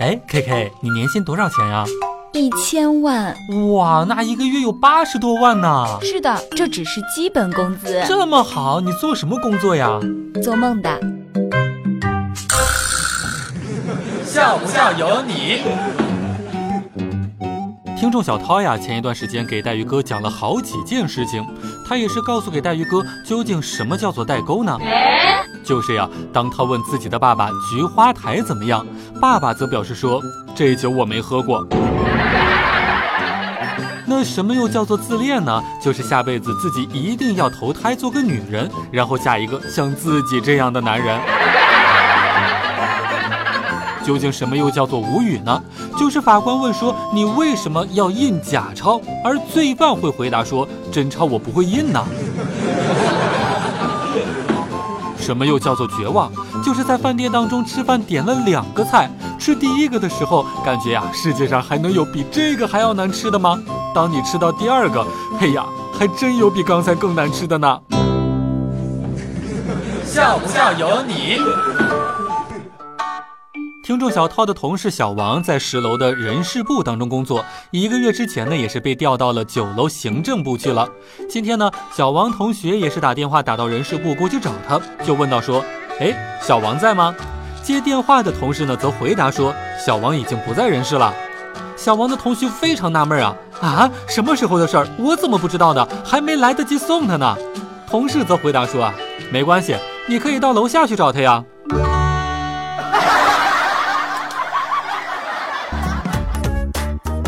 哎，K K，你年薪多少钱呀？一千万。哇，那一个月有八十多万呢。是的，这只是基本工资。这么好，你做什么工作呀？做梦的。笑不笑由你。听众小涛呀，前一段时间给带鱼哥讲了好几件事情，他也是告诉给带鱼哥究竟什么叫做代沟呢？就是呀，当他问自己的爸爸菊花台怎么样，爸爸则表示说这酒我没喝过。那什么又叫做自恋呢？就是下辈子自己一定要投胎做个女人，然后嫁一个像自己这样的男人。究竟什么又叫做无语呢？就是法官问说你为什么要印假钞，而罪犯会回答说真钞我不会印呢。什么又叫做绝望？就是在饭店当中吃饭点了两个菜，吃第一个的时候感觉呀世界上还能有比这个还要难吃的吗？当你吃到第二个，嘿呀，还真有比刚才更难吃的呢。笑不笑由你。听众小涛的同事小王在十楼的人事部当中工作，一个月之前呢，也是被调到了九楼行政部去了。今天呢，小王同学也是打电话打到人事部过去找他，就问到说：“哎，小王在吗？”接电话的同事呢，则回答说：“小王已经不在人事了。”小王的同学非常纳闷啊啊，什么时候的事儿？我怎么不知道呢？还没来得及送他呢。同事则回答说：“啊，没关系，你可以到楼下去找他呀。”